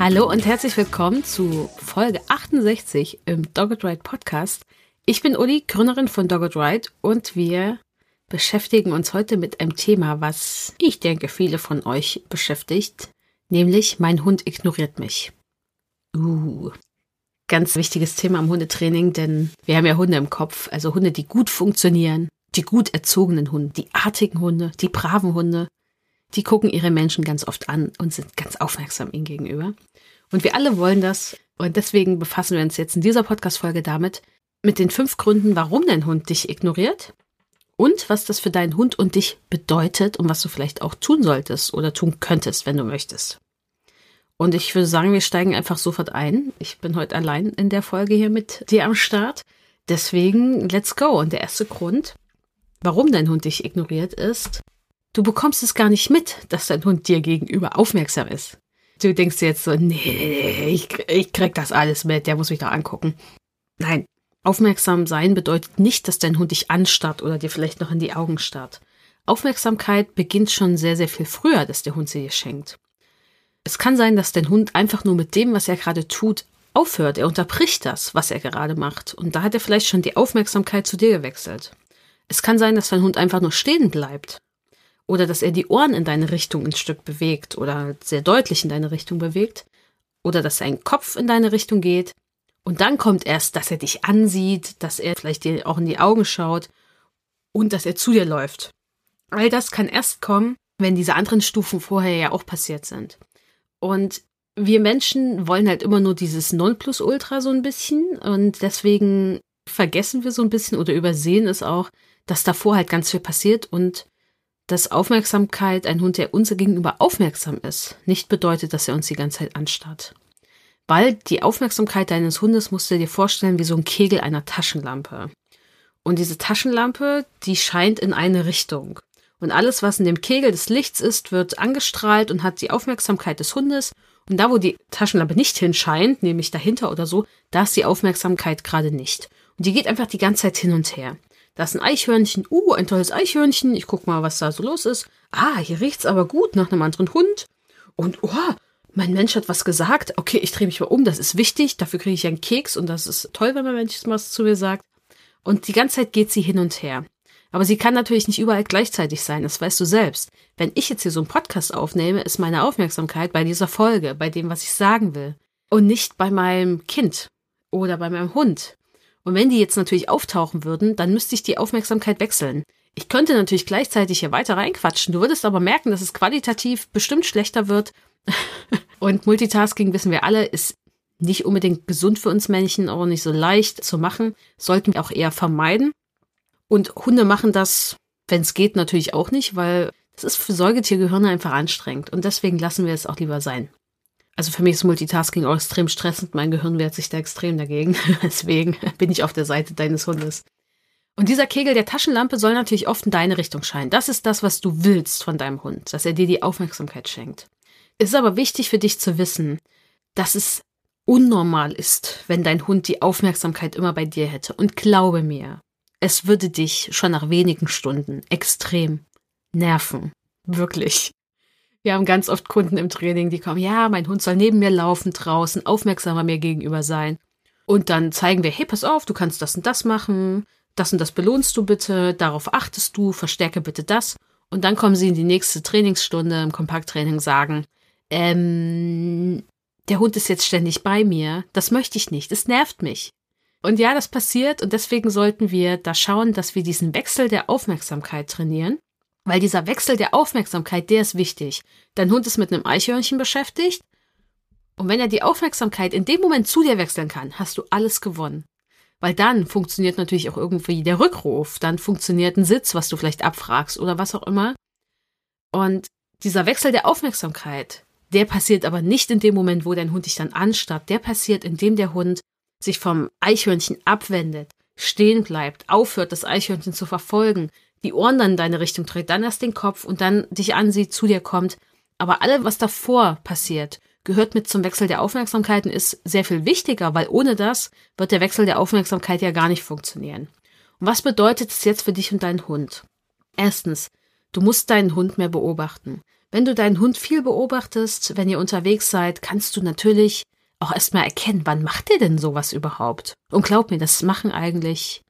Hallo und herzlich willkommen zu Folge 68 im Dogged Ride Podcast. Ich bin Uli, Gründerin von Dogged Ride und wir beschäftigen uns heute mit einem Thema, was ich denke viele von euch beschäftigt, nämlich mein Hund ignoriert mich. Uh, ganz wichtiges Thema im Hundetraining, denn wir haben ja Hunde im Kopf, also Hunde, die gut funktionieren, die gut erzogenen Hunde, die artigen Hunde, die braven Hunde, die gucken ihre Menschen ganz oft an und sind ganz aufmerksam ihnen gegenüber. Und wir alle wollen das. Und deswegen befassen wir uns jetzt in dieser Podcast-Folge damit, mit den fünf Gründen, warum dein Hund dich ignoriert und was das für deinen Hund und dich bedeutet und was du vielleicht auch tun solltest oder tun könntest, wenn du möchtest. Und ich würde sagen, wir steigen einfach sofort ein. Ich bin heute allein in der Folge hier mit dir am Start. Deswegen, let's go. Und der erste Grund, warum dein Hund dich ignoriert, ist, Du bekommst es gar nicht mit, dass dein Hund dir gegenüber aufmerksam ist. Du denkst jetzt so, nee, ich, ich krieg das alles mit, der muss mich doch angucken. Nein, aufmerksam sein bedeutet nicht, dass dein Hund dich anstarrt oder dir vielleicht noch in die Augen starrt. Aufmerksamkeit beginnt schon sehr, sehr viel früher, dass der Hund sie dir schenkt. Es kann sein, dass dein Hund einfach nur mit dem, was er gerade tut, aufhört. Er unterbricht das, was er gerade macht. Und da hat er vielleicht schon die Aufmerksamkeit zu dir gewechselt. Es kann sein, dass dein Hund einfach nur stehen bleibt oder dass er die Ohren in deine Richtung ein Stück bewegt oder sehr deutlich in deine Richtung bewegt oder dass sein Kopf in deine Richtung geht und dann kommt erst, dass er dich ansieht, dass er vielleicht dir auch in die Augen schaut und dass er zu dir läuft. All das kann erst kommen, wenn diese anderen Stufen vorher ja auch passiert sind. Und wir Menschen wollen halt immer nur dieses Nonplusultra so ein bisschen und deswegen vergessen wir so ein bisschen oder übersehen es auch, dass davor halt ganz viel passiert und dass Aufmerksamkeit, ein Hund, der uns gegenüber aufmerksam ist, nicht bedeutet, dass er uns die ganze Zeit anstarrt. Weil die Aufmerksamkeit deines Hundes musst du dir vorstellen wie so ein Kegel einer Taschenlampe. Und diese Taschenlampe, die scheint in eine Richtung. Und alles, was in dem Kegel des Lichts ist, wird angestrahlt und hat die Aufmerksamkeit des Hundes. Und da, wo die Taschenlampe nicht hinscheint, nämlich dahinter oder so, da ist die Aufmerksamkeit gerade nicht. Und die geht einfach die ganze Zeit hin und her. Da ist ein Eichhörnchen. Uh, ein tolles Eichhörnchen. Ich guck mal, was da so los ist. Ah, hier riecht's aber gut nach einem anderen Hund. Und oh, mein Mensch hat was gesagt. Okay, ich drehe mich mal um. Das ist wichtig. Dafür kriege ich einen Keks und das ist toll, wenn mein Mensch was zu mir sagt. Und die ganze Zeit geht sie hin und her. Aber sie kann natürlich nicht überall gleichzeitig sein, das weißt du selbst. Wenn ich jetzt hier so einen Podcast aufnehme, ist meine Aufmerksamkeit bei dieser Folge, bei dem, was ich sagen will. Und nicht bei meinem Kind oder bei meinem Hund und wenn die jetzt natürlich auftauchen würden, dann müsste ich die Aufmerksamkeit wechseln. Ich könnte natürlich gleichzeitig hier weiter reinquatschen. Du würdest aber merken, dass es qualitativ bestimmt schlechter wird. und Multitasking, wissen wir alle, ist nicht unbedingt gesund für uns Männchen, auch nicht so leicht zu machen. Sollten wir auch eher vermeiden. Und Hunde machen das, wenn es geht, natürlich auch nicht, weil das ist für Säugetiergehirne einfach anstrengend. Und deswegen lassen wir es auch lieber sein. Also für mich ist Multitasking auch extrem stressend. Mein Gehirn wehrt sich da extrem dagegen. Deswegen bin ich auf der Seite deines Hundes. Und dieser Kegel der Taschenlampe soll natürlich oft in deine Richtung scheinen. Das ist das, was du willst von deinem Hund, dass er dir die Aufmerksamkeit schenkt. Es ist aber wichtig für dich zu wissen, dass es unnormal ist, wenn dein Hund die Aufmerksamkeit immer bei dir hätte. Und glaube mir, es würde dich schon nach wenigen Stunden extrem nerven. Wirklich. Wir haben ganz oft Kunden im Training, die kommen, ja, mein Hund soll neben mir laufen draußen, aufmerksamer mir gegenüber sein. Und dann zeigen wir, hey, pass auf, du kannst das und das machen, das und das belohnst du bitte, darauf achtest du, verstärke bitte das. Und dann kommen sie in die nächste Trainingsstunde im Kompakttraining sagen, ähm, der Hund ist jetzt ständig bei mir, das möchte ich nicht, es nervt mich. Und ja, das passiert. Und deswegen sollten wir da schauen, dass wir diesen Wechsel der Aufmerksamkeit trainieren weil dieser Wechsel der Aufmerksamkeit, der ist wichtig. Dein Hund ist mit einem Eichhörnchen beschäftigt. Und wenn er die Aufmerksamkeit in dem Moment zu dir wechseln kann, hast du alles gewonnen. Weil dann funktioniert natürlich auch irgendwie der Rückruf, dann funktioniert ein Sitz, was du vielleicht abfragst oder was auch immer. Und dieser Wechsel der Aufmerksamkeit, der passiert aber nicht in dem Moment, wo dein Hund dich dann anstarrt. Der passiert, indem der Hund sich vom Eichhörnchen abwendet, stehen bleibt, aufhört, das Eichhörnchen zu verfolgen, die Ohren dann in deine Richtung dreht, dann erst den Kopf und dann dich ansieht, zu dir kommt. Aber alles, was davor passiert, gehört mit zum Wechsel der Aufmerksamkeiten, ist sehr viel wichtiger, weil ohne das wird der Wechsel der Aufmerksamkeit ja gar nicht funktionieren. Und was bedeutet es jetzt für dich und deinen Hund? Erstens, du musst deinen Hund mehr beobachten. Wenn du deinen Hund viel beobachtest, wenn ihr unterwegs seid, kannst du natürlich auch erstmal erkennen, wann macht ihr denn sowas überhaupt? Und glaub mir, das machen eigentlich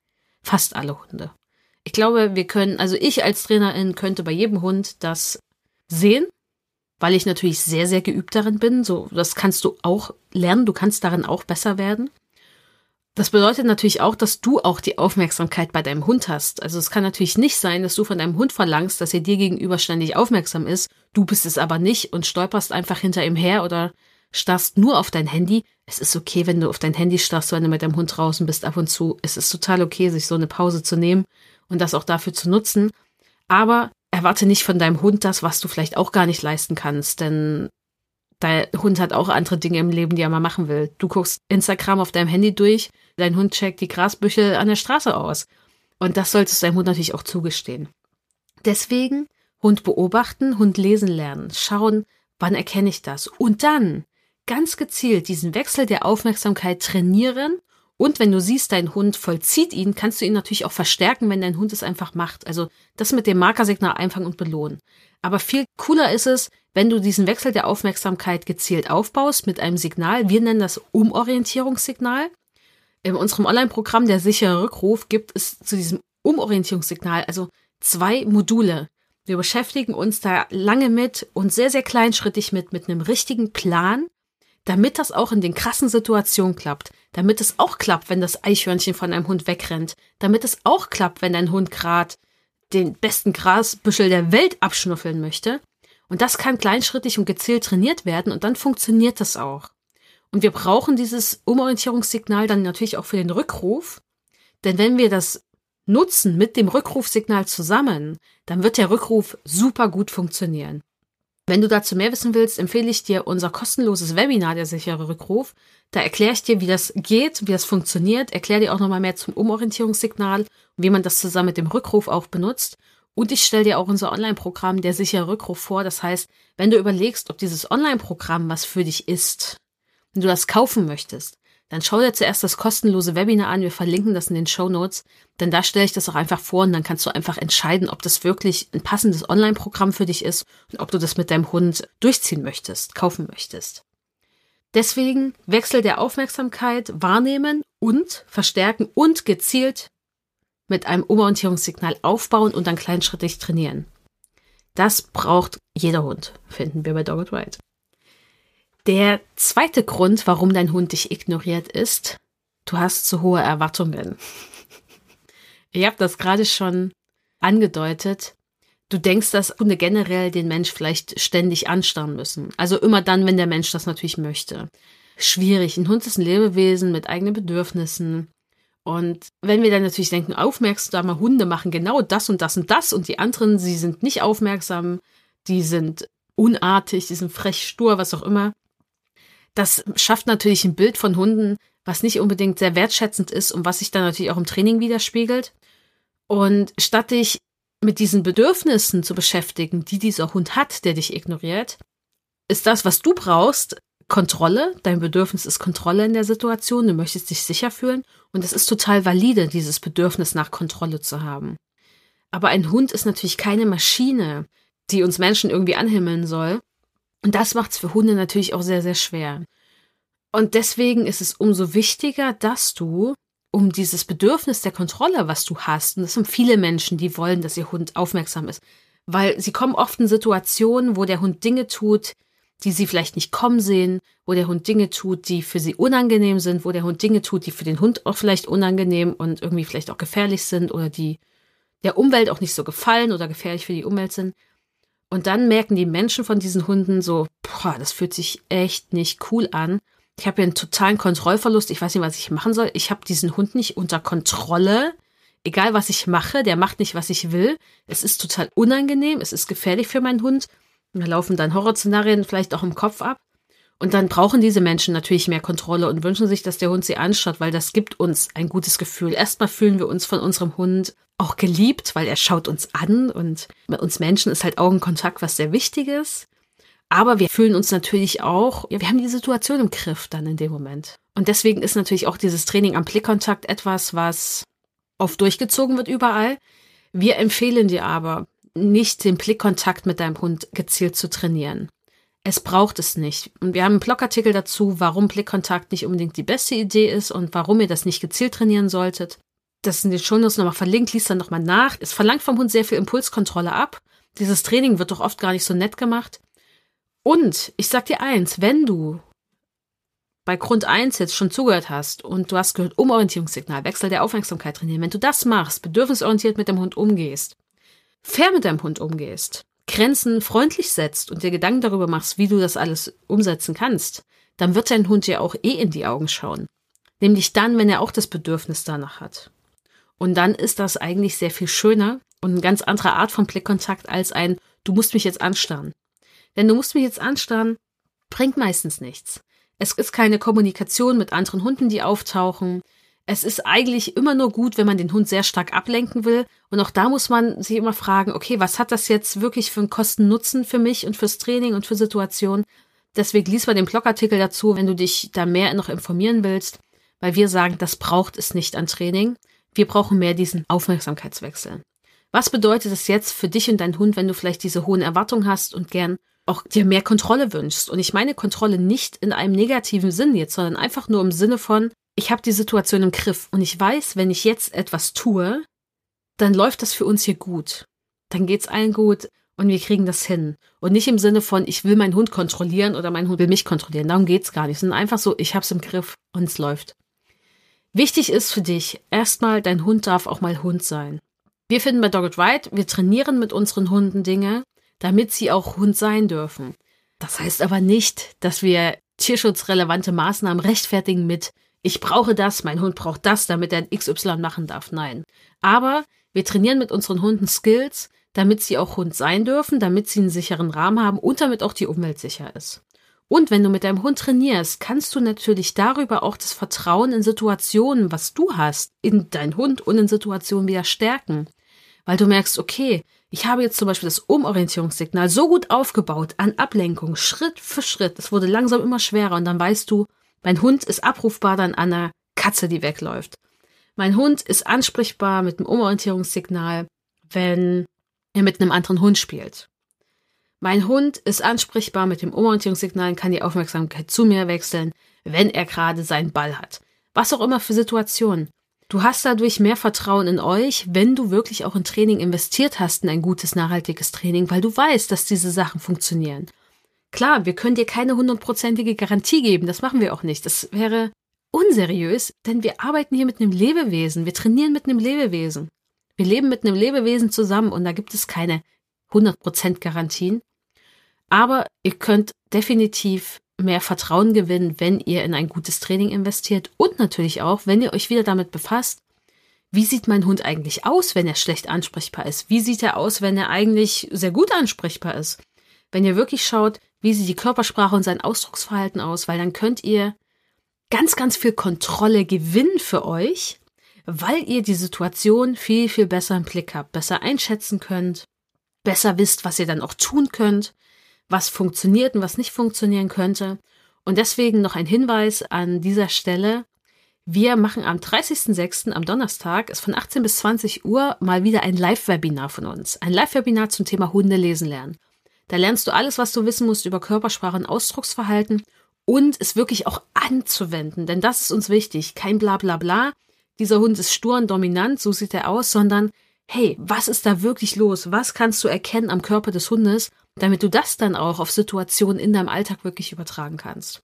fast alle Hunde. Ich glaube, wir können, also ich als Trainerin könnte bei jedem Hund das sehen, weil ich natürlich sehr, sehr geübt darin bin. So, das kannst du auch lernen. Du kannst darin auch besser werden. Das bedeutet natürlich auch, dass du auch die Aufmerksamkeit bei deinem Hund hast. Also es kann natürlich nicht sein, dass du von deinem Hund verlangst, dass er dir gegenüber ständig aufmerksam ist. Du bist es aber nicht und stolperst einfach hinter ihm her oder starrst nur auf dein Handy. Es ist okay, wenn du auf dein Handy starrst, wenn du mit deinem Hund draußen bist ab und zu. Es ist total okay, sich so eine Pause zu nehmen und das auch dafür zu nutzen. Aber erwarte nicht von deinem Hund das, was du vielleicht auch gar nicht leisten kannst, denn dein Hund hat auch andere Dinge im Leben, die er mal machen will. Du guckst Instagram auf deinem Handy durch, dein Hund checkt die Grasbüschel an der Straße aus. Und das solltest du deinem Hund natürlich auch zugestehen. Deswegen Hund beobachten, Hund lesen lernen, schauen, wann erkenne ich das. Und dann ganz gezielt diesen Wechsel der Aufmerksamkeit trainieren. Und wenn du siehst, dein Hund vollzieht ihn, kannst du ihn natürlich auch verstärken, wenn dein Hund es einfach macht. Also das mit dem Markersignal einfangen und belohnen. Aber viel cooler ist es, wenn du diesen Wechsel der Aufmerksamkeit gezielt aufbaust mit einem Signal. Wir nennen das Umorientierungssignal. In unserem Online-Programm Der sichere Rückruf gibt es zu diesem Umorientierungssignal also zwei Module. Wir beschäftigen uns da lange mit und sehr, sehr kleinschrittig mit, mit einem richtigen Plan, damit das auch in den krassen Situationen klappt. Damit es auch klappt, wenn das Eichhörnchen von einem Hund wegrennt. Damit es auch klappt, wenn dein Hund gerade den besten Grasbüschel der Welt abschnuffeln möchte. Und das kann kleinschrittig und gezielt trainiert werden und dann funktioniert das auch. Und wir brauchen dieses Umorientierungssignal dann natürlich auch für den Rückruf. Denn wenn wir das nutzen mit dem Rückrufsignal zusammen, dann wird der Rückruf super gut funktionieren. Wenn du dazu mehr wissen willst, empfehle ich dir unser kostenloses Webinar, der sichere Rückruf. Da erkläre ich dir, wie das geht, wie das funktioniert, erkläre dir auch nochmal mehr zum Umorientierungssignal wie man das zusammen mit dem Rückruf auch benutzt. Und ich stelle dir auch unser Online-Programm, der sichere Rückruf, vor. Das heißt, wenn du überlegst, ob dieses Online-Programm was für dich ist, wenn du das kaufen möchtest, dann schau dir zuerst das kostenlose Webinar an. Wir verlinken das in den Show Notes, denn da stelle ich das auch einfach vor und dann kannst du einfach entscheiden, ob das wirklich ein passendes Online-Programm für dich ist und ob du das mit deinem Hund durchziehen möchtest, kaufen möchtest. Deswegen Wechsel der Aufmerksamkeit wahrnehmen und verstärken und gezielt mit einem Umorientierungssignal aufbauen und dann kleinschrittig trainieren. Das braucht jeder Hund, finden wir bei Dogged Ride. Der zweite Grund, warum dein Hund dich ignoriert, ist, du hast zu hohe Erwartungen. Ich habe das gerade schon angedeutet. Du denkst, dass Hunde generell den Mensch vielleicht ständig anstarren müssen. Also immer dann, wenn der Mensch das natürlich möchte. Schwierig. Ein Hund ist ein Lebewesen mit eigenen Bedürfnissen. Und wenn wir dann natürlich denken, aufmerksame Hunde machen genau das und das und das und die anderen, sie sind nicht aufmerksam, die sind unartig, die sind frech, stur, was auch immer. Das schafft natürlich ein Bild von Hunden, was nicht unbedingt sehr wertschätzend ist und was sich dann natürlich auch im Training widerspiegelt. Und statt dich mit diesen Bedürfnissen zu beschäftigen, die dieser Hund hat, der dich ignoriert, ist das, was du brauchst, Kontrolle. Dein Bedürfnis ist Kontrolle in der Situation. Du möchtest dich sicher fühlen. Und es ist total valide, dieses Bedürfnis nach Kontrolle zu haben. Aber ein Hund ist natürlich keine Maschine, die uns Menschen irgendwie anhimmeln soll. Und das macht es für Hunde natürlich auch sehr, sehr schwer. Und deswegen ist es umso wichtiger, dass du um dieses Bedürfnis der Kontrolle, was du hast, und das sind viele Menschen, die wollen, dass ihr Hund aufmerksam ist, weil sie kommen oft in Situationen, wo der Hund Dinge tut, die sie vielleicht nicht kommen sehen, wo der Hund Dinge tut, die für sie unangenehm sind, wo der Hund Dinge tut, die für den Hund auch vielleicht unangenehm und irgendwie vielleicht auch gefährlich sind oder die der Umwelt auch nicht so gefallen oder gefährlich für die Umwelt sind. Und dann merken die Menschen von diesen Hunden so, boah, das fühlt sich echt nicht cool an. Ich habe hier einen totalen Kontrollverlust. Ich weiß nicht, was ich machen soll. Ich habe diesen Hund nicht unter Kontrolle. Egal, was ich mache, der macht nicht, was ich will. Es ist total unangenehm. Es ist gefährlich für meinen Hund. Da laufen dann Horrorszenarien vielleicht auch im Kopf ab. Und dann brauchen diese Menschen natürlich mehr Kontrolle und wünschen sich, dass der Hund sie anschaut, weil das gibt uns ein gutes Gefühl. Erstmal fühlen wir uns von unserem Hund auch geliebt, weil er schaut uns an und bei uns Menschen ist halt Augenkontakt was sehr wichtig ist. Aber wir fühlen uns natürlich auch, ja, wir haben die Situation im Griff dann in dem Moment. Und deswegen ist natürlich auch dieses Training am Blickkontakt etwas, was oft durchgezogen wird überall. Wir empfehlen dir aber, nicht den Blickkontakt mit deinem Hund gezielt zu trainieren. Es braucht es nicht. Und wir haben einen Blogartikel dazu, warum Blickkontakt nicht unbedingt die beste Idee ist und warum ihr das nicht gezielt trainieren solltet. Das sind die Shownotes nochmal verlinkt, liest dann nochmal nach. Es verlangt vom Hund sehr viel Impulskontrolle ab. Dieses Training wird doch oft gar nicht so nett gemacht. Und ich sag dir eins, wenn du bei Grund 1 jetzt schon zugehört hast und du hast gehört, Umorientierungssignal, Wechsel der Aufmerksamkeit trainieren, wenn du das machst, bedürfnisorientiert mit dem Hund umgehst, fair mit deinem Hund umgehst, Grenzen freundlich setzt und dir Gedanken darüber machst, wie du das alles umsetzen kannst, dann wird dein Hund dir auch eh in die Augen schauen. Nämlich dann, wenn er auch das Bedürfnis danach hat. Und dann ist das eigentlich sehr viel schöner und eine ganz andere Art von Blickkontakt als ein, du musst mich jetzt anstarren. Denn du musst mich jetzt anstarren, bringt meistens nichts. Es ist keine Kommunikation mit anderen Hunden, die auftauchen. Es ist eigentlich immer nur gut, wenn man den Hund sehr stark ablenken will. Und auch da muss man sich immer fragen, okay, was hat das jetzt wirklich für einen Kosten-Nutzen für mich und fürs Training und für Situationen? Deswegen lies mal den Blogartikel dazu, wenn du dich da mehr noch informieren willst, weil wir sagen, das braucht es nicht an Training. Wir brauchen mehr diesen Aufmerksamkeitswechsel. Was bedeutet es jetzt für dich und deinen Hund, wenn du vielleicht diese hohen Erwartungen hast und gern auch dir mehr Kontrolle wünschst. Und ich meine Kontrolle nicht in einem negativen Sinn jetzt, sondern einfach nur im Sinne von, ich habe die Situation im Griff und ich weiß, wenn ich jetzt etwas tue, dann läuft das für uns hier gut. Dann geht's allen gut und wir kriegen das hin. Und nicht im Sinne von, ich will meinen Hund kontrollieren oder mein Hund will mich kontrollieren. Darum geht's gar nicht, sondern einfach so, ich hab's im Griff und es läuft. Wichtig ist für dich, erstmal, dein Hund darf auch mal Hund sein. Wir finden bei Dogged Ride, wir trainieren mit unseren Hunden Dinge, damit sie auch Hund sein dürfen. Das heißt aber nicht, dass wir tierschutzrelevante Maßnahmen rechtfertigen mit ich brauche das, mein Hund braucht das, damit er XY machen darf. Nein. Aber wir trainieren mit unseren Hunden Skills, damit sie auch Hund sein dürfen, damit sie einen sicheren Rahmen haben und damit auch die Umwelt sicher ist. Und wenn du mit deinem Hund trainierst, kannst du natürlich darüber auch das Vertrauen in Situationen, was du hast, in deinen Hund und in Situationen wieder stärken. Weil du merkst, okay, ich habe jetzt zum Beispiel das Umorientierungssignal so gut aufgebaut an Ablenkung, Schritt für Schritt. Es wurde langsam immer schwerer und dann weißt du, mein Hund ist abrufbar dann an einer Katze, die wegläuft. Mein Hund ist ansprechbar mit dem Umorientierungssignal, wenn er mit einem anderen Hund spielt. Mein Hund ist ansprechbar mit dem Umorientierungssignal und kann die Aufmerksamkeit zu mir wechseln, wenn er gerade seinen Ball hat. Was auch immer für Situationen. Du hast dadurch mehr Vertrauen in euch, wenn du wirklich auch in Training investiert hast, in ein gutes, nachhaltiges Training, weil du weißt, dass diese Sachen funktionieren. Klar, wir können dir keine hundertprozentige Garantie geben, das machen wir auch nicht. Das wäre unseriös, denn wir arbeiten hier mit einem Lebewesen, wir trainieren mit einem Lebewesen. Wir leben mit einem Lebewesen zusammen und da gibt es keine 100% Garantien. Aber ihr könnt definitiv mehr Vertrauen gewinnen, wenn ihr in ein gutes Training investiert und natürlich auch, wenn ihr euch wieder damit befasst, wie sieht mein Hund eigentlich aus, wenn er schlecht ansprechbar ist? Wie sieht er aus, wenn er eigentlich sehr gut ansprechbar ist? Wenn ihr wirklich schaut, wie sieht die Körpersprache und sein Ausdrucksverhalten aus, weil dann könnt ihr ganz, ganz viel Kontrolle gewinnen für euch, weil ihr die Situation viel, viel besser im Blick habt, besser einschätzen könnt, besser wisst, was ihr dann auch tun könnt was funktioniert und was nicht funktionieren könnte. Und deswegen noch ein Hinweis an dieser Stelle. Wir machen am 30.06. am Donnerstag, ist von 18 bis 20 Uhr, mal wieder ein Live-Webinar von uns. Ein Live-Webinar zum Thema Hunde lesen lernen. Da lernst du alles, was du wissen musst über Körpersprache und Ausdrucksverhalten und es wirklich auch anzuwenden. Denn das ist uns wichtig. Kein bla bla bla. Dieser Hund ist stur und dominant, so sieht er aus, sondern hey, was ist da wirklich los? Was kannst du erkennen am Körper des Hundes? damit du das dann auch auf Situationen in deinem Alltag wirklich übertragen kannst.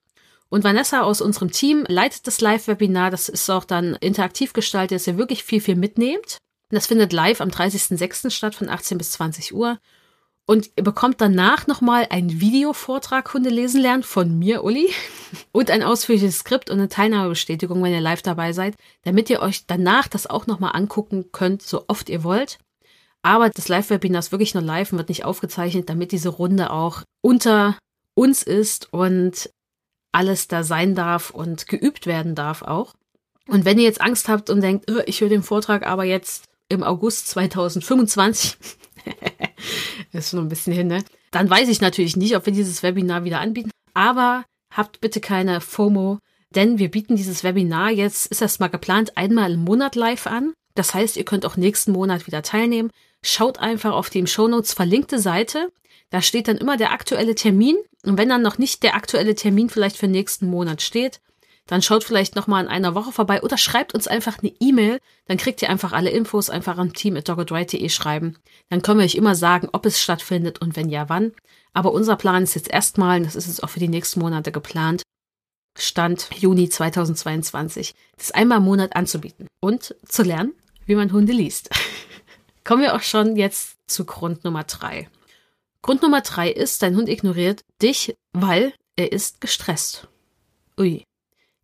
Und Vanessa aus unserem Team leitet das Live-Webinar. Das ist auch dann interaktiv gestaltet, dass ihr wirklich viel, viel mitnehmt. Das findet live am 30.06. statt von 18 bis 20 Uhr. Und ihr bekommt danach nochmal einen Videovortrag Hunde lesen lernen von mir, Uli, und ein ausführliches Skript und eine Teilnahmebestätigung, wenn ihr live dabei seid, damit ihr euch danach das auch nochmal angucken könnt, so oft ihr wollt. Aber das Live-Webinar ist wirklich nur live und wird nicht aufgezeichnet, damit diese Runde auch unter uns ist und alles da sein darf und geübt werden darf auch. Und wenn ihr jetzt Angst habt und denkt, oh, ich höre den Vortrag aber jetzt im August 2025, ist schon ein bisschen hin, ne? Dann weiß ich natürlich nicht, ob wir dieses Webinar wieder anbieten. Aber habt bitte keine FOMO, denn wir bieten dieses Webinar jetzt, ist erst mal geplant, einmal im Monat live an. Das heißt, ihr könnt auch nächsten Monat wieder teilnehmen. Schaut einfach auf die im Shownotes verlinkte Seite. Da steht dann immer der aktuelle Termin. Und wenn dann noch nicht der aktuelle Termin vielleicht für nächsten Monat steht, dann schaut vielleicht noch mal in einer Woche vorbei oder schreibt uns einfach eine E-Mail. Dann kriegt ihr einfach alle Infos einfach am Team at doggedright.de schreiben. Dann können wir euch immer sagen, ob es stattfindet und wenn ja, wann. Aber unser Plan ist jetzt erstmal, das ist jetzt auch für die nächsten Monate geplant, Stand Juni 2022, das einmal im Monat anzubieten und zu lernen, wie man Hunde liest. Kommen wir auch schon jetzt zu Grund Nummer drei. Grund Nummer drei ist, dein Hund ignoriert dich, weil er ist gestresst. Ui.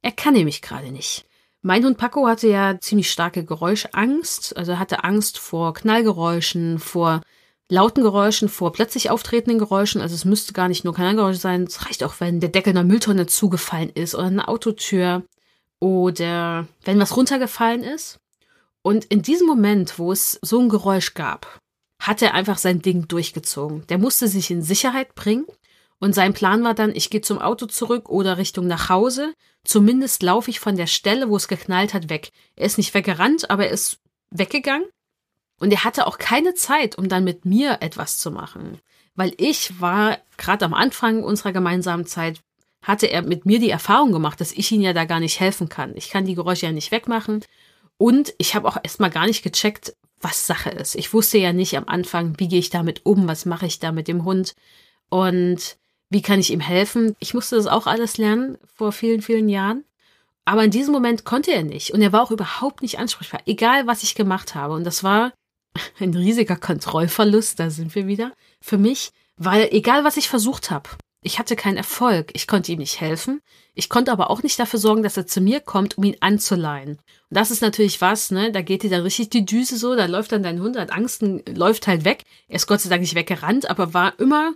Er kann nämlich gerade nicht. Mein Hund Paco hatte ja ziemlich starke Geräuschangst, also hatte Angst vor Knallgeräuschen, vor lauten Geräuschen, vor plötzlich auftretenden Geräuschen. Also es müsste gar nicht nur Knallgeräusche sein. Es reicht auch, wenn der Deckel einer Mülltonne zugefallen ist oder eine Autotür oder wenn was runtergefallen ist. Und in diesem Moment, wo es so ein Geräusch gab, hat er einfach sein Ding durchgezogen. Der musste sich in Sicherheit bringen und sein Plan war dann, ich gehe zum Auto zurück oder Richtung nach Hause. Zumindest laufe ich von der Stelle, wo es geknallt hat, weg. Er ist nicht weggerannt, aber er ist weggegangen. Und er hatte auch keine Zeit, um dann mit mir etwas zu machen. Weil ich war gerade am Anfang unserer gemeinsamen Zeit, hatte er mit mir die Erfahrung gemacht, dass ich ihm ja da gar nicht helfen kann. Ich kann die Geräusche ja nicht wegmachen. Und ich habe auch erstmal gar nicht gecheckt, was Sache ist. Ich wusste ja nicht am Anfang, wie gehe ich damit um, was mache ich da mit dem Hund. Und wie kann ich ihm helfen? Ich musste das auch alles lernen vor vielen, vielen Jahren. Aber in diesem Moment konnte er nicht. Und er war auch überhaupt nicht ansprechbar, egal was ich gemacht habe. Und das war ein riesiger Kontrollverlust, da sind wir wieder, für mich, weil egal was ich versucht habe, ich hatte keinen Erfolg. Ich konnte ihm nicht helfen. Ich konnte aber auch nicht dafür sorgen, dass er zu mir kommt, um ihn anzuleihen. Und das ist natürlich was, ne? Da geht dir dann richtig die Düse so, da läuft dann dein Hund, hat Angst läuft halt weg. Er ist Gott sei Dank nicht weggerannt, aber war immer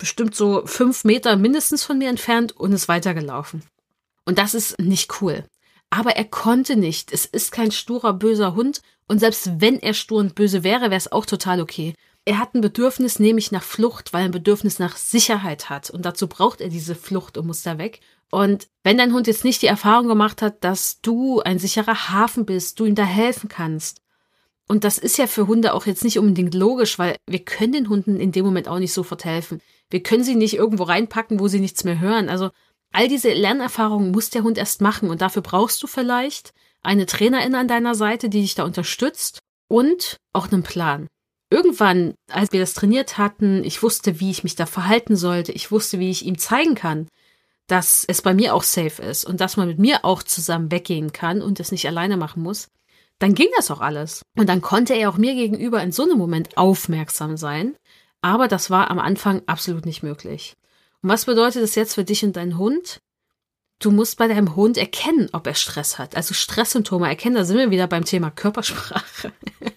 bestimmt so fünf Meter mindestens von mir entfernt und ist weitergelaufen. Und das ist nicht cool. Aber er konnte nicht. Es ist kein sturer, böser Hund. Und selbst wenn er stur und böse wäre, wäre es auch total okay. Er hat ein Bedürfnis, nämlich nach Flucht, weil er ein Bedürfnis nach Sicherheit hat. Und dazu braucht er diese Flucht und muss da weg. Und wenn dein Hund jetzt nicht die Erfahrung gemacht hat, dass du ein sicherer Hafen bist, du ihm da helfen kannst, und das ist ja für Hunde auch jetzt nicht unbedingt logisch, weil wir können den Hunden in dem Moment auch nicht sofort helfen. Wir können sie nicht irgendwo reinpacken, wo sie nichts mehr hören. Also all diese Lernerfahrungen muss der Hund erst machen und dafür brauchst du vielleicht eine Trainerin an deiner Seite, die dich da unterstützt und auch einen Plan. Irgendwann, als wir das trainiert hatten, ich wusste, wie ich mich da verhalten sollte, ich wusste, wie ich ihm zeigen kann, dass es bei mir auch safe ist und dass man mit mir auch zusammen weggehen kann und es nicht alleine machen muss, dann ging das auch alles. Und dann konnte er auch mir gegenüber in so einem Moment aufmerksam sein. Aber das war am Anfang absolut nicht möglich. Und was bedeutet das jetzt für dich und deinen Hund? Du musst bei deinem Hund erkennen, ob er Stress hat. Also Stresssymptome erkennen, da sind wir wieder beim Thema Körpersprache.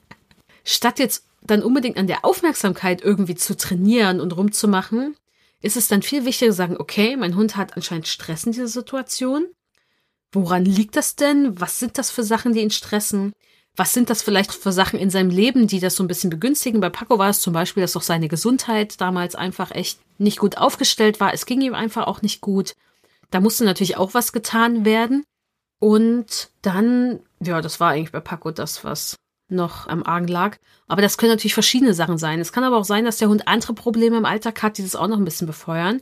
Statt jetzt dann unbedingt an der Aufmerksamkeit irgendwie zu trainieren und rumzumachen, ist es dann viel wichtiger zu sagen, okay, mein Hund hat anscheinend Stress in dieser Situation. Woran liegt das denn? Was sind das für Sachen, die ihn stressen? Was sind das vielleicht für Sachen in seinem Leben, die das so ein bisschen begünstigen? Bei Paco war es zum Beispiel, dass auch seine Gesundheit damals einfach echt nicht gut aufgestellt war. Es ging ihm einfach auch nicht gut. Da musste natürlich auch was getan werden. Und dann, ja, das war eigentlich bei Paco das, was noch am Argen lag. Aber das können natürlich verschiedene Sachen sein. Es kann aber auch sein, dass der Hund andere Probleme im Alltag hat, die das auch noch ein bisschen befeuern.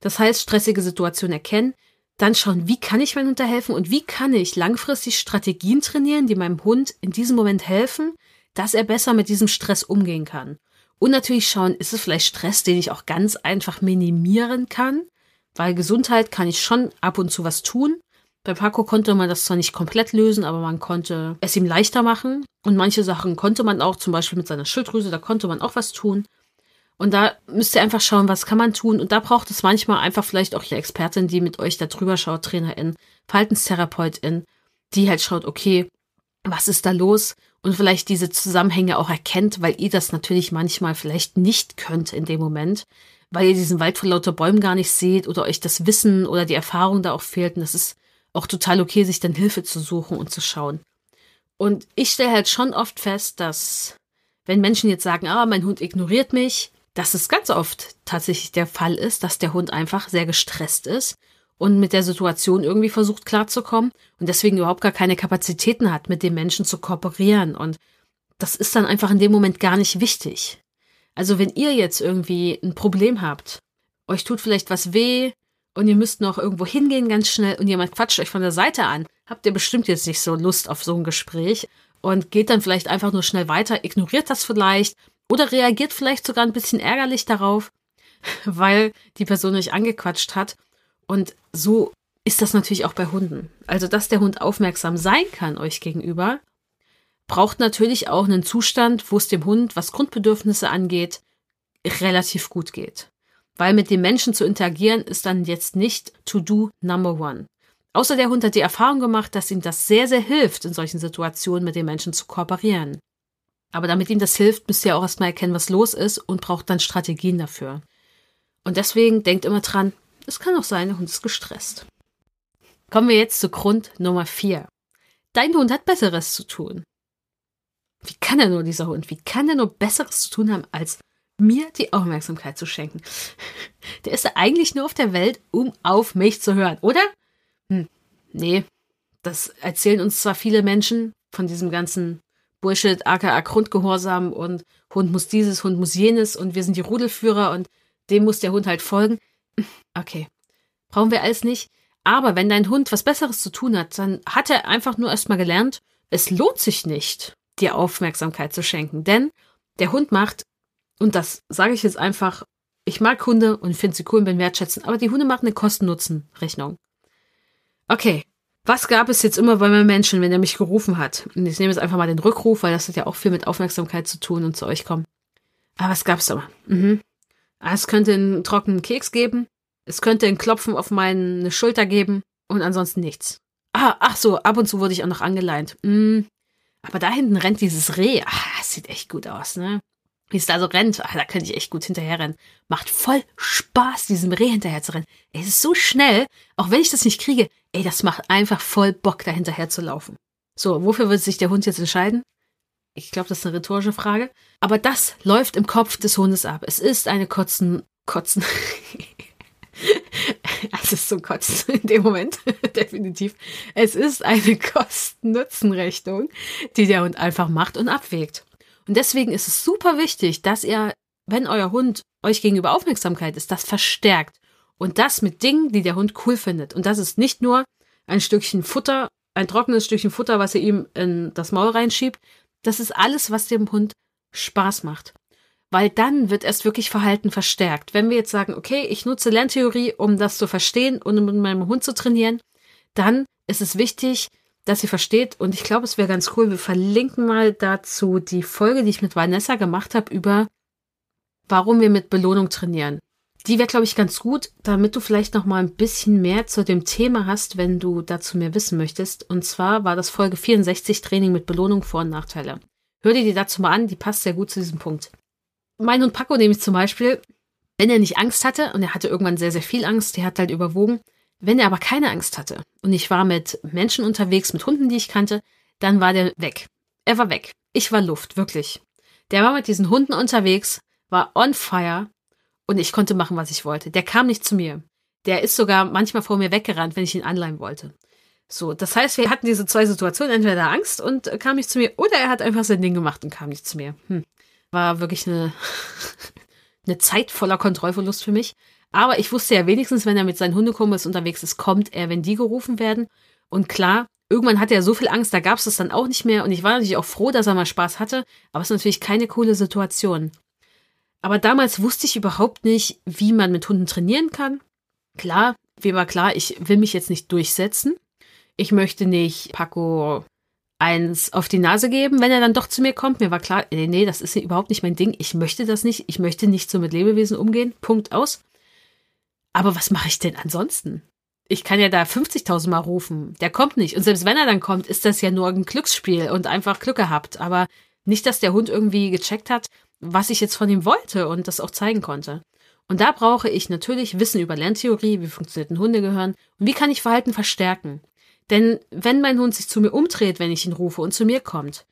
Das heißt, stressige Situationen erkennen, dann schauen, wie kann ich meinem Hund da helfen und wie kann ich langfristig Strategien trainieren, die meinem Hund in diesem Moment helfen, dass er besser mit diesem Stress umgehen kann. Und natürlich schauen, ist es vielleicht Stress, den ich auch ganz einfach minimieren kann, weil Gesundheit kann ich schon ab und zu was tun. Bei Paco konnte man das zwar nicht komplett lösen, aber man konnte es ihm leichter machen. Und manche Sachen konnte man auch, zum Beispiel mit seiner Schilddrüse, da konnte man auch was tun. Und da müsst ihr einfach schauen, was kann man tun. Und da braucht es manchmal einfach vielleicht auch die Expertin, die mit euch da drüber schaut, Trainerin, Verhaltenstherapeutin, die halt schaut, okay, was ist da los und vielleicht diese Zusammenhänge auch erkennt, weil ihr das natürlich manchmal vielleicht nicht könnt in dem Moment, weil ihr diesen Wald vor lauter Bäumen gar nicht seht oder euch das Wissen oder die Erfahrung da auch fehlt. Und das ist auch total okay, sich dann Hilfe zu suchen und zu schauen. Und ich stelle halt schon oft fest, dass wenn Menschen jetzt sagen, ah, mein Hund ignoriert mich, dass es ganz oft tatsächlich der Fall ist, dass der Hund einfach sehr gestresst ist und mit der Situation irgendwie versucht klarzukommen und deswegen überhaupt gar keine Kapazitäten hat, mit dem Menschen zu kooperieren. Und das ist dann einfach in dem Moment gar nicht wichtig. Also wenn ihr jetzt irgendwie ein Problem habt, euch tut vielleicht was weh und ihr müsst noch irgendwo hingehen ganz schnell und jemand quatscht euch von der Seite an, habt ihr bestimmt jetzt nicht so Lust auf so ein Gespräch und geht dann vielleicht einfach nur schnell weiter, ignoriert das vielleicht oder reagiert vielleicht sogar ein bisschen ärgerlich darauf, weil die Person euch angequatscht hat und so ist das natürlich auch bei Hunden. Also, dass der Hund aufmerksam sein kann euch gegenüber, braucht natürlich auch einen Zustand, wo es dem Hund, was Grundbedürfnisse angeht, relativ gut geht. Weil mit dem Menschen zu interagieren ist dann jetzt nicht To-Do Number One. Außer der Hund hat die Erfahrung gemacht, dass ihm das sehr, sehr hilft, in solchen Situationen mit den Menschen zu kooperieren. Aber damit ihm das hilft, müsst ihr auch erstmal erkennen, was los ist und braucht dann Strategien dafür. Und deswegen denkt immer dran, es kann auch sein, der Hund ist gestresst. Kommen wir jetzt zu Grund Nummer 4. Dein Hund hat Besseres zu tun. Wie kann er nur, dieser Hund, wie kann er nur Besseres zu tun haben, als mir die Aufmerksamkeit zu schenken? Der ist ja eigentlich nur auf der Welt, um auf mich zu hören, oder? Hm, nee, das erzählen uns zwar viele Menschen von diesem ganzen Bullshit, aka Grundgehorsam und Hund muss dieses, Hund muss jenes und wir sind die Rudelführer und dem muss der Hund halt folgen. Okay. Brauchen wir alles nicht. Aber wenn dein Hund was Besseres zu tun hat, dann hat er einfach nur erstmal gelernt, es lohnt sich nicht, dir Aufmerksamkeit zu schenken. Denn der Hund macht, und das sage ich jetzt einfach, ich mag Hunde und finde sie cool und bin wertschätzend, aber die Hunde machen eine Kosten-Nutzen-Rechnung. Okay, was gab es jetzt immer bei meinem Menschen, wenn er mich gerufen hat? Und ich nehme jetzt einfach mal den Rückruf, weil das hat ja auch viel mit Aufmerksamkeit zu tun und zu euch kommen. Aber was gab es immer? Mhm. Ah, es könnte einen trockenen Keks geben. Es könnte ein Klopfen auf meine Schulter geben. Und ansonsten nichts. Ah, ach so, ab und zu wurde ich auch noch angeleint. Mm, aber da hinten rennt dieses Reh. Ah, das sieht echt gut aus, ne? Wie es da so rennt, ah, da könnte ich echt gut hinterherrennen. Macht voll Spaß, diesem Reh hinterher zu rennen. Es ist so schnell, auch wenn ich das nicht kriege, ey, das macht einfach voll Bock, da hinterher zu laufen. So, wofür wird sich der Hund jetzt entscheiden? Ich glaube, das ist eine rhetorische Frage. Aber das läuft im Kopf des Hundes ab. Es ist eine Kotzen, Kotzen. es ist so Kotzen in dem Moment, definitiv. Es ist eine Kosten-Nutzen-Rechnung, die der Hund einfach macht und abwägt. Und deswegen ist es super wichtig, dass ihr, wenn euer Hund euch gegenüber Aufmerksamkeit ist, das verstärkt. Und das mit Dingen, die der Hund cool findet. Und das ist nicht nur ein Stückchen Futter, ein trockenes Stückchen Futter, was ihr ihm in das Maul reinschiebt, das ist alles, was dem Hund Spaß macht. Weil dann wird erst wirklich Verhalten verstärkt. Wenn wir jetzt sagen, okay, ich nutze Lerntheorie, um das zu verstehen und um mit meinem Hund zu trainieren, dann ist es wichtig, dass ihr versteht. Und ich glaube, es wäre ganz cool. Wir verlinken mal dazu die Folge, die ich mit Vanessa gemacht habe, über warum wir mit Belohnung trainieren. Die wäre, glaube ich, ganz gut, damit du vielleicht noch mal ein bisschen mehr zu dem Thema hast, wenn du dazu mehr wissen möchtest. Und zwar war das Folge 64 Training mit Belohnung Vor- und Nachteile. Hör dir die dazu mal an, die passt sehr gut zu diesem Punkt. Mein Hund Paco nämlich zum Beispiel, wenn er nicht Angst hatte, und er hatte irgendwann sehr, sehr viel Angst, der hat halt überwogen, wenn er aber keine Angst hatte und ich war mit Menschen unterwegs, mit Hunden, die ich kannte, dann war der weg. Er war weg. Ich war Luft, wirklich. Der war mit diesen Hunden unterwegs, war on fire und ich konnte machen, was ich wollte. Der kam nicht zu mir. Der ist sogar manchmal vor mir weggerannt, wenn ich ihn anleihen wollte. So, das heißt, wir hatten diese zwei Situationen, entweder Angst und kam nicht zu mir, oder er hat einfach sein Ding gemacht und kam nicht zu mir. Hm. War wirklich eine, eine Zeit voller Kontrollverlust für mich. Aber ich wusste ja wenigstens, wenn er mit seinen Hundekumpels unterwegs ist, kommt er, wenn die gerufen werden. Und klar, irgendwann hatte er so viel Angst, da gab es das dann auch nicht mehr. Und ich war natürlich auch froh, dass er mal Spaß hatte. Aber es ist natürlich keine coole Situation. Aber damals wusste ich überhaupt nicht, wie man mit Hunden trainieren kann. Klar, mir war klar, ich will mich jetzt nicht durchsetzen. Ich möchte nicht Paco eins auf die Nase geben, wenn er dann doch zu mir kommt. Mir war klar, nee, nee, das ist überhaupt nicht mein Ding. Ich möchte das nicht. Ich möchte nicht so mit Lebewesen umgehen. Punkt aus. Aber was mache ich denn ansonsten? ich kann ja da 50.000 Mal rufen. Der kommt nicht. Und selbst wenn er dann kommt, ist das ja nur ein Glücksspiel und einfach Glück gehabt. Aber nicht, dass der Hund irgendwie gecheckt hat, was ich jetzt von ihm wollte und das auch zeigen konnte. Und da brauche ich natürlich Wissen über Lerntheorie, wie funktioniert ein Hundegehirn und wie kann ich Verhalten verstärken. Denn wenn mein Hund sich zu mir umdreht, wenn ich ihn rufe und zu mir kommt,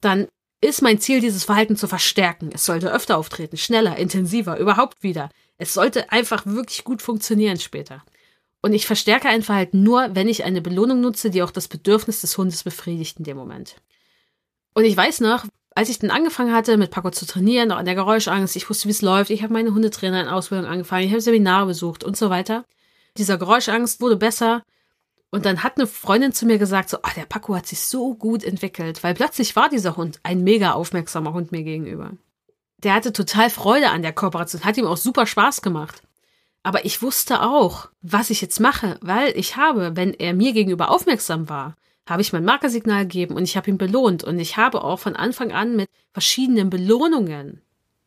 dann ist mein Ziel, dieses Verhalten zu verstärken. Es sollte öfter auftreten, schneller, intensiver, überhaupt wieder. Es sollte einfach wirklich gut funktionieren später. Und ich verstärke ein Verhalten nur, wenn ich eine Belohnung nutze, die auch das Bedürfnis des Hundes befriedigt in dem Moment. Und ich weiß noch, als ich dann angefangen hatte, mit Paco zu trainieren, auch an der Geräuschangst, ich wusste, wie es läuft, ich habe meine Hundetrainer in Ausbildung angefangen, ich habe Seminare besucht und so weiter. Dieser Geräuschangst wurde besser. Und dann hat eine Freundin zu mir gesagt, so, ah, der Paco hat sich so gut entwickelt, weil plötzlich war dieser Hund ein mega aufmerksamer Hund mir gegenüber. Der hatte total Freude an der Kooperation, hat ihm auch super Spaß gemacht. Aber ich wusste auch, was ich jetzt mache, weil ich habe, wenn er mir gegenüber aufmerksam war, habe ich mein Markersignal gegeben und ich habe ihn belohnt und ich habe auch von Anfang an mit verschiedenen Belohnungen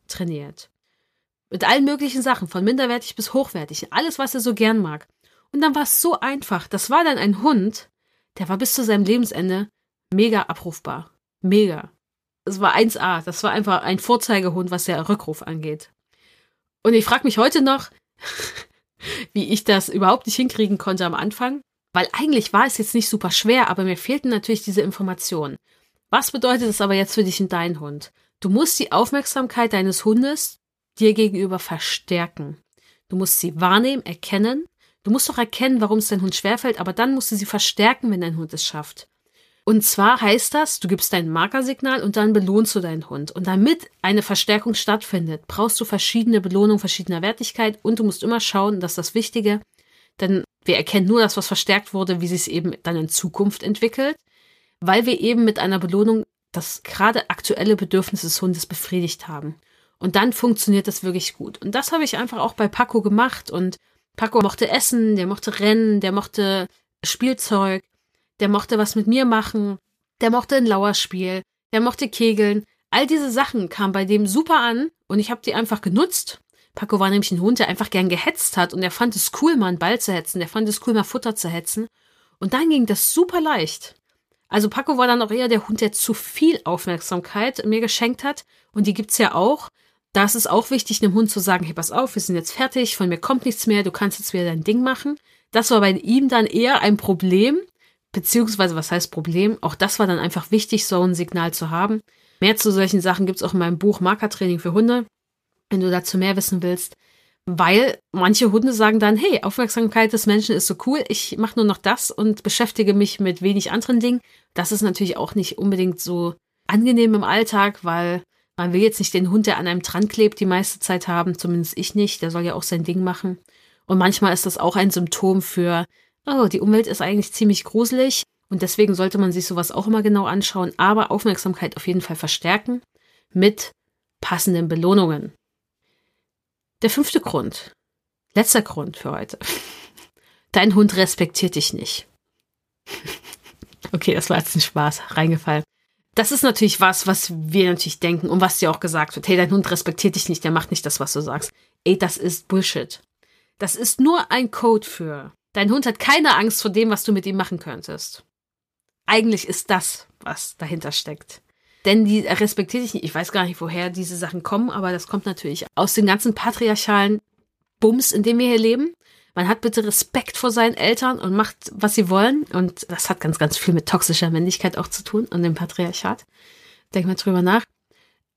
trainiert. Mit allen möglichen Sachen, von minderwertig bis hochwertig, alles, was er so gern mag. Und dann war es so einfach. Das war dann ein Hund, der war bis zu seinem Lebensende mega abrufbar. Mega. Es war 1A. Das war einfach ein Vorzeigehund, was der Rückruf angeht. Und ich frage mich heute noch, wie ich das überhaupt nicht hinkriegen konnte am Anfang. Weil eigentlich war es jetzt nicht super schwer, aber mir fehlten natürlich diese Informationen. Was bedeutet das aber jetzt für dich und deinen Hund? Du musst die Aufmerksamkeit deines Hundes dir gegenüber verstärken. Du musst sie wahrnehmen, erkennen. Du musst doch erkennen, warum es dein Hund schwerfällt, aber dann musst du sie verstärken, wenn dein Hund es schafft. Und zwar heißt das, du gibst dein Markersignal und dann belohnst du deinen Hund. Und damit eine Verstärkung stattfindet, brauchst du verschiedene Belohnungen verschiedener Wertigkeit und du musst immer schauen, dass das Wichtige, denn wir erkennen nur das, was verstärkt wurde, wie sich es eben dann in Zukunft entwickelt, weil wir eben mit einer Belohnung das gerade aktuelle Bedürfnis des Hundes befriedigt haben. Und dann funktioniert das wirklich gut. Und das habe ich einfach auch bei Paco gemacht. Und Paco mochte essen, der mochte rennen, der mochte Spielzeug, der mochte was mit mir machen, der mochte ein Lauerspiel, der mochte Kegeln. All diese Sachen kamen bei dem super an und ich habe die einfach genutzt Paco war nämlich ein Hund, der einfach gern gehetzt hat und er fand es cool, mal einen Ball zu hetzen, der fand es cool, mal Futter zu hetzen. Und dann ging das super leicht. Also Paco war dann auch eher der Hund, der zu viel Aufmerksamkeit mir geschenkt hat. Und die gibt's ja auch. Da ist es auch wichtig, einem Hund zu sagen, hey, pass auf, wir sind jetzt fertig, von mir kommt nichts mehr, du kannst jetzt wieder dein Ding machen. Das war bei ihm dann eher ein Problem, beziehungsweise was heißt Problem? Auch das war dann einfach wichtig, so ein Signal zu haben. Mehr zu solchen Sachen gibt's auch in meinem Buch Markertraining für Hunde wenn du dazu mehr wissen willst. Weil manche Hunde sagen dann, hey, Aufmerksamkeit des Menschen ist so cool, ich mache nur noch das und beschäftige mich mit wenig anderen Dingen. Das ist natürlich auch nicht unbedingt so angenehm im Alltag, weil man will jetzt nicht den Hund, der an einem dran klebt, die meiste Zeit haben, zumindest ich nicht, der soll ja auch sein Ding machen. Und manchmal ist das auch ein Symptom für, oh, die Umwelt ist eigentlich ziemlich gruselig und deswegen sollte man sich sowas auch immer genau anschauen, aber Aufmerksamkeit auf jeden Fall verstärken mit passenden Belohnungen. Der fünfte Grund. Letzter Grund für heute. Dein Hund respektiert dich nicht. okay, das war jetzt ein Spaß, reingefallen. Das ist natürlich was, was wir natürlich denken und was dir auch gesagt wird. Hey, dein Hund respektiert dich nicht, der macht nicht das, was du sagst. Ey, das ist Bullshit. Das ist nur ein Code für. Dein Hund hat keine Angst vor dem, was du mit ihm machen könntest. Eigentlich ist das, was dahinter steckt. Denn die respektiert dich nicht. Ich weiß gar nicht, woher diese Sachen kommen, aber das kommt natürlich aus dem ganzen patriarchalen Bums, in dem wir hier leben. Man hat bitte Respekt vor seinen Eltern und macht, was sie wollen. Und das hat ganz, ganz viel mit toxischer Männlichkeit auch zu tun und dem Patriarchat. Denk mal drüber nach.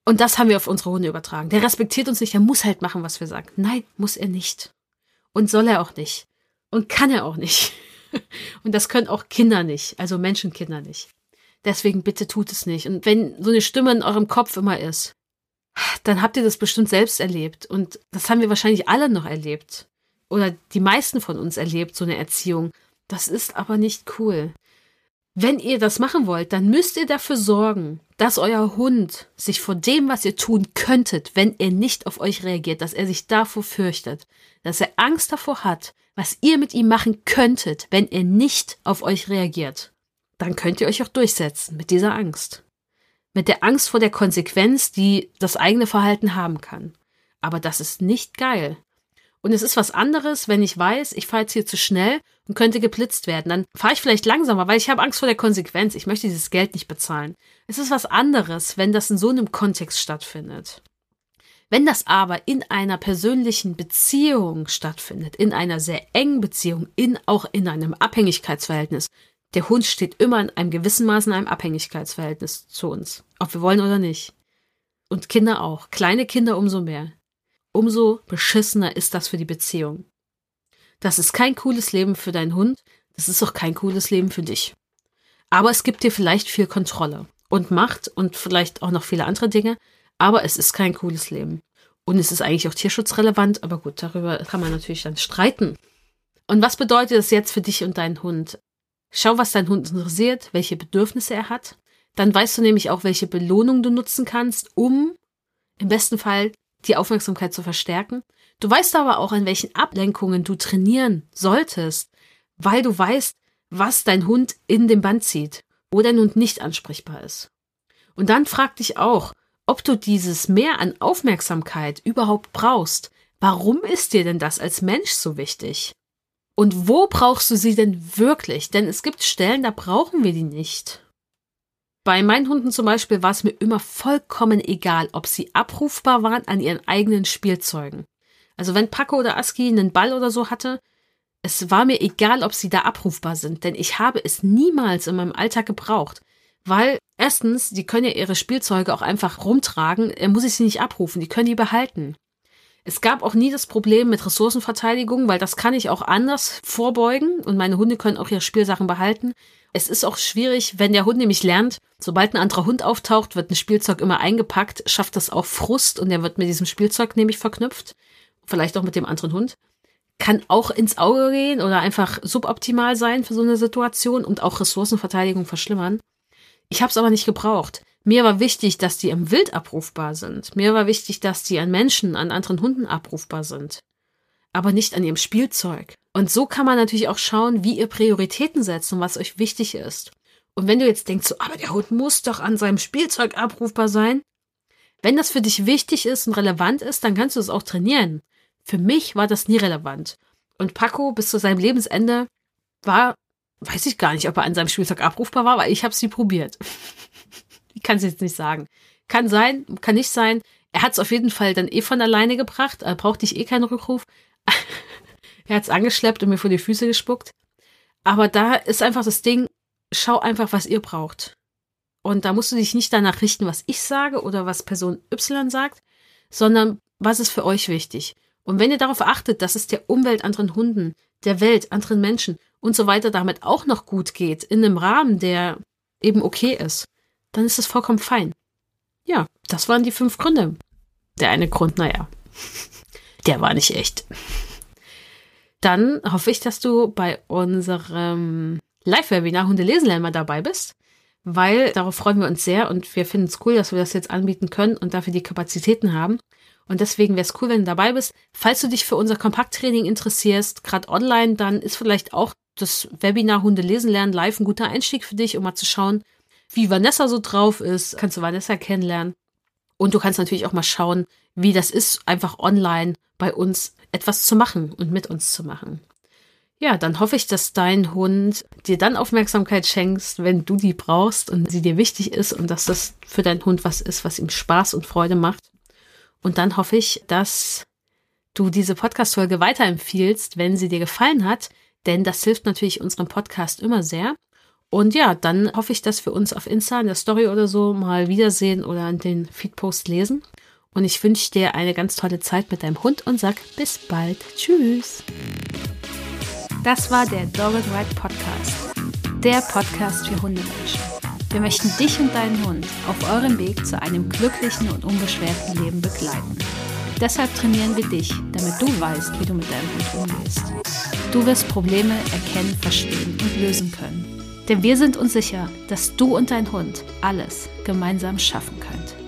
Und das haben wir auf unsere Hunde übertragen. Der respektiert uns nicht, der muss halt machen, was wir sagen. Nein, muss er nicht. Und soll er auch nicht. Und kann er auch nicht. Und das können auch Kinder nicht, also Menschenkinder nicht. Deswegen bitte tut es nicht. Und wenn so eine Stimme in eurem Kopf immer ist, dann habt ihr das bestimmt selbst erlebt. Und das haben wir wahrscheinlich alle noch erlebt. Oder die meisten von uns erlebt, so eine Erziehung. Das ist aber nicht cool. Wenn ihr das machen wollt, dann müsst ihr dafür sorgen, dass euer Hund sich vor dem, was ihr tun könntet, wenn er nicht auf euch reagiert, dass er sich davor fürchtet, dass er Angst davor hat, was ihr mit ihm machen könntet, wenn er nicht auf euch reagiert dann könnt ihr euch auch durchsetzen mit dieser Angst. Mit der Angst vor der Konsequenz, die das eigene Verhalten haben kann. Aber das ist nicht geil. Und es ist was anderes, wenn ich weiß, ich fahre jetzt hier zu schnell und könnte geblitzt werden. Dann fahre ich vielleicht langsamer, weil ich habe Angst vor der Konsequenz. Ich möchte dieses Geld nicht bezahlen. Es ist was anderes, wenn das in so einem Kontext stattfindet. Wenn das aber in einer persönlichen Beziehung stattfindet, in einer sehr engen Beziehung, in, auch in einem Abhängigkeitsverhältnis, der Hund steht immer in einem gewissen Maß in einem Abhängigkeitsverhältnis zu uns, ob wir wollen oder nicht. Und Kinder auch. Kleine Kinder umso mehr. Umso beschissener ist das für die Beziehung. Das ist kein cooles Leben für deinen Hund, das ist auch kein cooles Leben für dich. Aber es gibt dir vielleicht viel Kontrolle und Macht und vielleicht auch noch viele andere Dinge, aber es ist kein cooles Leben. Und es ist eigentlich auch tierschutzrelevant, aber gut, darüber kann man natürlich dann streiten. Und was bedeutet das jetzt für dich und deinen Hund? Schau, was dein Hund interessiert, welche Bedürfnisse er hat. Dann weißt du nämlich auch, welche Belohnung du nutzen kannst, um im besten Fall die Aufmerksamkeit zu verstärken. Du weißt aber auch, an welchen Ablenkungen du trainieren solltest, weil du weißt, was dein Hund in den Band zieht, wo dein Hund nicht ansprechbar ist. Und dann frag dich auch, ob du dieses Mehr an Aufmerksamkeit überhaupt brauchst. Warum ist dir denn das als Mensch so wichtig? Und wo brauchst du sie denn wirklich? Denn es gibt Stellen, da brauchen wir die nicht. Bei meinen Hunden zum Beispiel war es mir immer vollkommen egal, ob sie abrufbar waren an ihren eigenen Spielzeugen. Also wenn Paco oder Aski einen Ball oder so hatte, es war mir egal, ob sie da abrufbar sind, denn ich habe es niemals in meinem Alltag gebraucht. Weil erstens, die können ja ihre Spielzeuge auch einfach rumtragen, er muss ich sie nicht abrufen, die können die behalten. Es gab auch nie das Problem mit Ressourcenverteidigung, weil das kann ich auch anders vorbeugen und meine Hunde können auch ihre Spielsachen behalten. Es ist auch schwierig, wenn der Hund nämlich lernt, sobald ein anderer Hund auftaucht, wird ein Spielzeug immer eingepackt, schafft das auch Frust und er wird mit diesem Spielzeug nämlich verknüpft. Vielleicht auch mit dem anderen Hund. Kann auch ins Auge gehen oder einfach suboptimal sein für so eine Situation und auch Ressourcenverteidigung verschlimmern. Ich habe es aber nicht gebraucht. Mir war wichtig, dass die im Wild abrufbar sind. Mir war wichtig, dass die an Menschen, an anderen Hunden abrufbar sind. Aber nicht an ihrem Spielzeug. Und so kann man natürlich auch schauen, wie ihr Prioritäten setzt und was euch wichtig ist. Und wenn du jetzt denkst, so, aber der Hund muss doch an seinem Spielzeug abrufbar sein. Wenn das für dich wichtig ist und relevant ist, dann kannst du es auch trainieren. Für mich war das nie relevant. Und Paco bis zu seinem Lebensende war weiß ich gar nicht, ob er an seinem Spielzeug abrufbar war, aber ich habe es nie probiert. ich kann es jetzt nicht sagen. Kann sein, kann nicht sein. Er hat es auf jeden Fall dann eh von alleine gebracht. Da brauchte ich eh keinen Rückruf. er hat es angeschleppt und mir vor die Füße gespuckt. Aber da ist einfach das Ding, schau einfach, was ihr braucht. Und da musst du dich nicht danach richten, was ich sage oder was Person Y sagt, sondern was ist für euch wichtig. Und wenn ihr darauf achtet, dass es der Umwelt, anderen Hunden, der Welt, anderen Menschen und so weiter damit auch noch gut geht, in einem Rahmen, der eben okay ist, dann ist es vollkommen fein. Ja, das waren die fünf Gründe. Der eine Grund, naja, der war nicht echt. Dann hoffe ich, dass du bei unserem Live-Webinar Hunde lesen lernen mal dabei bist, weil darauf freuen wir uns sehr und wir finden es cool, dass wir das jetzt anbieten können und dafür die Kapazitäten haben. Und deswegen wäre es cool, wenn du dabei bist. Falls du dich für unser Kompakttraining interessierst, gerade online, dann ist vielleicht auch das Webinar Hunde lesen lernen live ein guter Einstieg für dich, um mal zu schauen, wie Vanessa so drauf ist. Kannst du Vanessa kennenlernen. Und du kannst natürlich auch mal schauen, wie das ist, einfach online bei uns etwas zu machen und mit uns zu machen. Ja, dann hoffe ich, dass dein Hund dir dann Aufmerksamkeit schenkst, wenn du die brauchst und sie dir wichtig ist und dass das für deinen Hund was ist, was ihm Spaß und Freude macht. Und dann hoffe ich, dass du diese Podcast-Folge weiterempfiehlst, wenn sie dir gefallen hat, denn das hilft natürlich unserem Podcast immer sehr. Und ja, dann hoffe ich, dass wir uns auf Insta in der Story oder so mal wiedersehen oder an den Feedpost lesen. Und ich wünsche dir eine ganz tolle Zeit mit deinem Hund und sag bis bald. Tschüss. Das war der Dogged Ride Podcast. Der Podcast für Hundemenschen. Wir möchten dich und deinen Hund auf eurem Weg zu einem glücklichen und unbeschwerten Leben begleiten. Deshalb trainieren wir dich, damit du weißt, wie du mit deinem Hund umgehst. Du wirst Probleme erkennen, verstehen und lösen können. Denn wir sind uns sicher, dass du und dein Hund alles gemeinsam schaffen könnt.